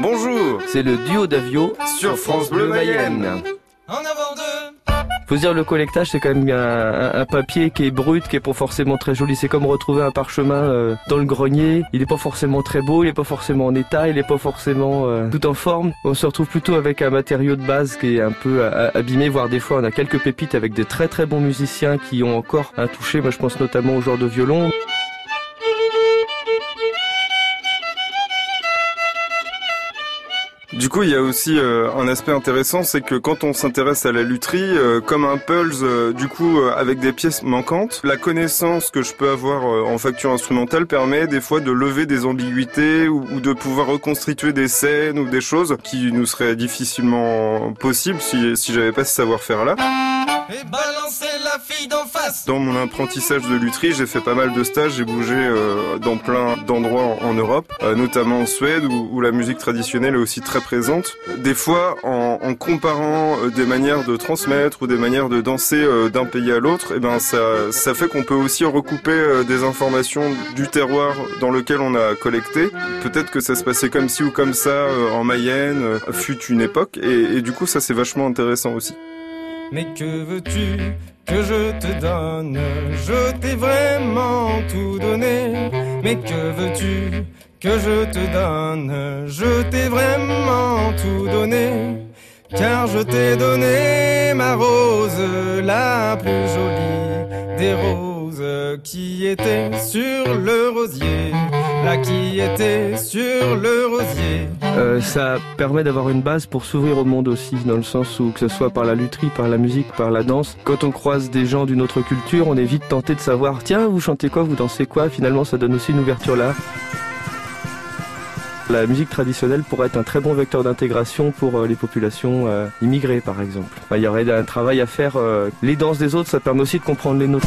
Bonjour, c'est le duo d'Avio sur France Bleu Mayenne. En avant faut dire le collectage c'est quand même un, papier qui est brut, qui est pas forcément très joli. C'est comme retrouver un parchemin euh, dans le grenier. Il est pas forcément très beau, il est pas forcément en état, il est pas forcément euh, tout en forme. On se retrouve plutôt avec un matériau de base qui est un peu euh, abîmé, voire des fois on a quelques pépites avec des très très bons musiciens qui ont encore un toucher. Moi je pense notamment aux joueurs de violon. Du coup, il y a aussi euh, un aspect intéressant, c'est que quand on s'intéresse à la lutherie, euh, comme un pulse, euh, du coup, avec des pièces manquantes, la connaissance que je peux avoir en facture instrumentale permet des fois de lever des ambiguïtés ou, de pouvoir reconstituer des scènes ou des choses qui nous seraient difficilement possibles si, si j'avais pas ce savoir-faire-là. Et balancer la fille d'en face. Dans mon apprentissage de lutherie, j'ai fait pas mal de stages, j'ai bougé euh, dans plein d'endroits en, Europe, euh, notamment en Suède où, la musique traditionnelle est aussi très présente. Des fois, en, en comparant euh, des manières de transmettre ou des manières de danser d'un pays à l'autre, et eh ben ça, ça fait qu'on peut aussi recouper des informations du terroir dans lequel on a collecté. Peut-être que ça se passait comme ci ou comme ça en Mayenne, fut une époque, et, et du coup ça c'est vachement intéressant aussi. Mais que veux-tu? Que je te donne Je t'ai vraiment tout donné. Mais que veux-tu que je te donne? Je t'ai vraiment tout donné. Car je t'ai donné ma rose, la plus jolie des roses qui était sur le rosier qui était sur le rosier. Euh, ça permet d'avoir une base pour s'ouvrir au monde aussi, dans le sens où que ce soit par la lutherie, par la musique, par la danse, quand on croise des gens d'une autre culture, on est vite tenté de savoir, tiens, vous chantez quoi, vous dansez quoi, finalement ça donne aussi une ouverture là. La musique traditionnelle pourrait être un très bon vecteur d'intégration pour euh, les populations euh, immigrées par exemple. Il y aurait un travail à faire. les danses des autres, ça permet aussi de comprendre les nôtres.